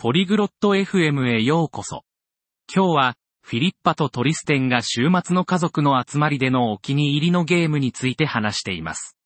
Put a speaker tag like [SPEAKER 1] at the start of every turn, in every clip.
[SPEAKER 1] ポリグロット FM へようこそ。今日は、フィリッパとトリステンが週末の家族の集まりでのお気に入りのゲームについて話しています。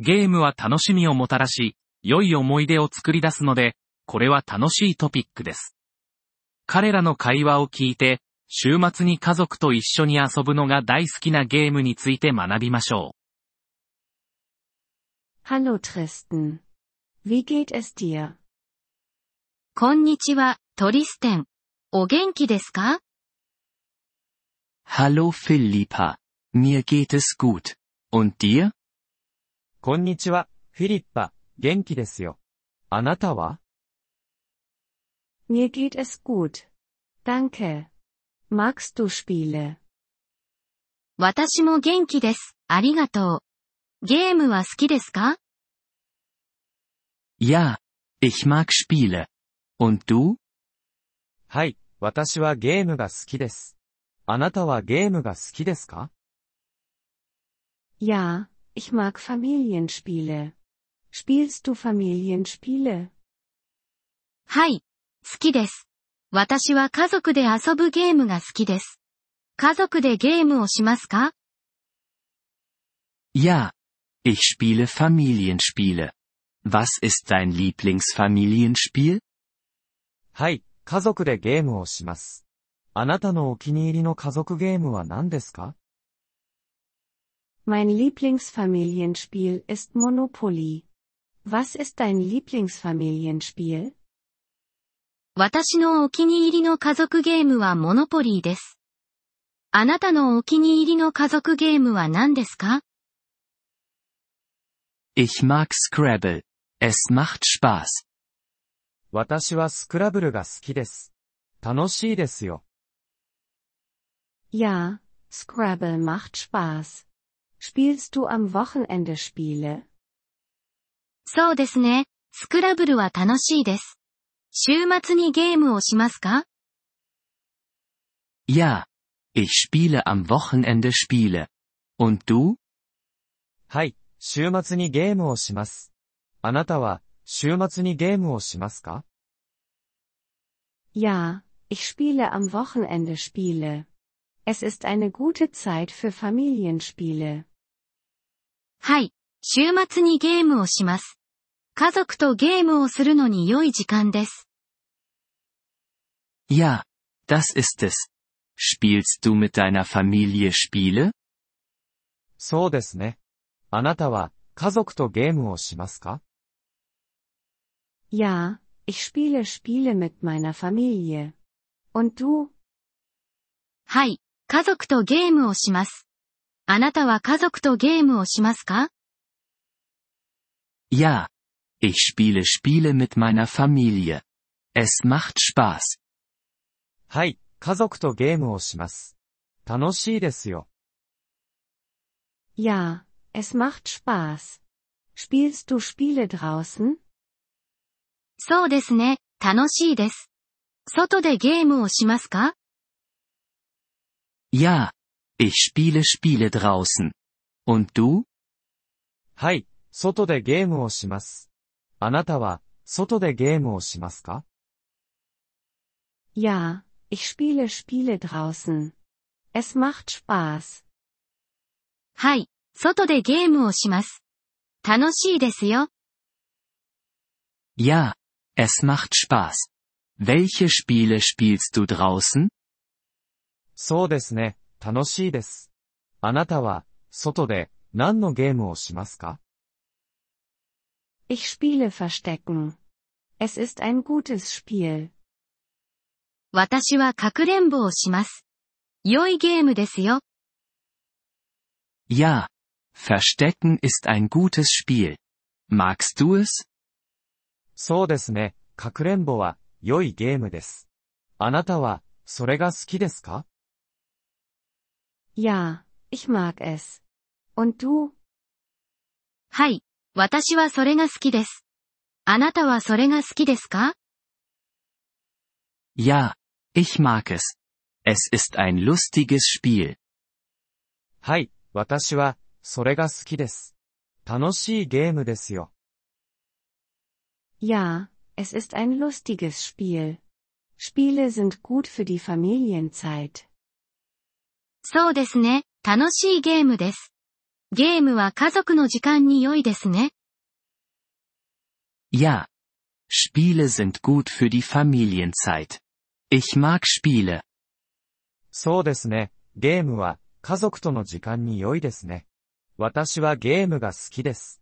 [SPEAKER 1] ゲームは楽しみをもたらし、良い思い出を作り出すので、これは楽しいトピックです。彼らの会話を聞いて、週末に家族と一緒に遊ぶのが大好きなゲームについて学びましょう
[SPEAKER 2] Hallo Tristan. Wie geht es dir?
[SPEAKER 3] こんにちは、トリステン。お元気ですか
[SPEAKER 4] Hallo Philippa. Mir geht es gut. Und dir?
[SPEAKER 5] こんにちは、フィリッパ、元気ですよ。あなたは
[SPEAKER 2] Mir geht es gut. Danke. Magst du Spiele?
[SPEAKER 3] 私も元気です。ありがとう。ゲームは好きですか
[SPEAKER 4] Ja. Ich mag Spiele. Und du?
[SPEAKER 5] はい、私はゲームが好きです。あなたはゲームが好きですか
[SPEAKER 2] Ja, ich mag Familienspiele. Spielst du Familienspiele?
[SPEAKER 3] はい。好きです。私は家族で遊ぶゲームが好きです。家族でゲームをしますか
[SPEAKER 4] Ja. Ich spiele Familienspiele. Was ist dein Lieblingsfamilienspiel?
[SPEAKER 5] はい、家族でゲームをします。あなたのお気に入りの家族ゲームは何ですか
[SPEAKER 2] Mein Lieblingsfamilienspiel ist Monopoly. Was ist dein Lieblingsfamilienspiel?
[SPEAKER 3] 私のお気に入りの家族ゲームはモノポリーです。あなたのお気に入りの家族ゲームは何ですか
[SPEAKER 4] Ich mag Scrabble. Es macht Spaß.
[SPEAKER 5] 私はスクラブルが好きです。楽しいですよ。
[SPEAKER 2] や、スクラブル macht Spaß。spielst du am Wochenende Spiele?
[SPEAKER 3] そうですね。スクラブルは楽しいです。週末にゲームをしますか？
[SPEAKER 4] や、ich spiele am Wochenende Spiele。du?
[SPEAKER 5] はい、週末にゲームをします。あなたは、週末にゲームをしますか
[SPEAKER 2] Ja, ich spiele am Wochenende Spiele. Es ist eine gute Zeit für Familienspiele.
[SPEAKER 3] はい。週末にゲームをします。家族とゲームをするのに良い時間です。
[SPEAKER 4] Ja. Das ist es. Spielst du mit deiner Familie Spiele?
[SPEAKER 5] そうですね。あなたは、家族とゲームをしますか
[SPEAKER 2] Ja, ich spiele Spiele mit meiner Familie. Und du?
[SPEAKER 3] はい。家族とゲームをします。あなたは家族とゲームをしますか
[SPEAKER 4] Ja. Ich spiele Spiele mit meiner Familie. Es macht Spaß.
[SPEAKER 5] はい、家族とゲームをします。楽しいですよ。
[SPEAKER 2] Ja, es macht Spaß. Spielst du Spiele draußen?
[SPEAKER 3] そうですね。楽しいです。外でゲームをしますか
[SPEAKER 4] Ja. Ich spiele Spiele draußen. Und du?
[SPEAKER 5] はい、外でゲームをします。あなたは、外でゲームをしますか
[SPEAKER 2] Ja, ich spiele Spiele draußen. Es macht Spaß.
[SPEAKER 3] はい。外でゲームをします。楽しいですよ。
[SPEAKER 4] Ja. Es macht Spaß. Welche Spiele spielst du draußen?
[SPEAKER 5] そうですね、楽しいです。あなたは、外で、何のゲームをしますか
[SPEAKER 2] Ich spiele Verstecken. Es ist ein gutes Spiel.
[SPEAKER 3] 私はかくれんぼをします。良いゲームですよ。
[SPEAKER 4] Ja. Verstecken ist ein gutes Spiel. Magst du es?
[SPEAKER 5] そうですね、かくれんぼは、良いゲームです。あなたは、それが好きですか
[SPEAKER 2] ？Ja, ich mag es. Und du?
[SPEAKER 3] はい。私はそれが好きです。あなたはそれが好きですか
[SPEAKER 4] ？Ja. Ich mag es. Es ist ein lustiges Spiel.
[SPEAKER 5] はい、私は、それが好きです。楽しいゲームですよ。
[SPEAKER 2] Ja, Es ist ein lustiges Spiel. Spiele sind gut für die Familienzeit.
[SPEAKER 3] そうですね。楽しいゲームです。ゲームは家族の時間に良いですね。
[SPEAKER 4] Ja. Spiele sind gut für die Familienzeit. Ich mag Spiele.
[SPEAKER 5] そうですね。ゲームは家族との時間に良いですね。私はゲームが好きです。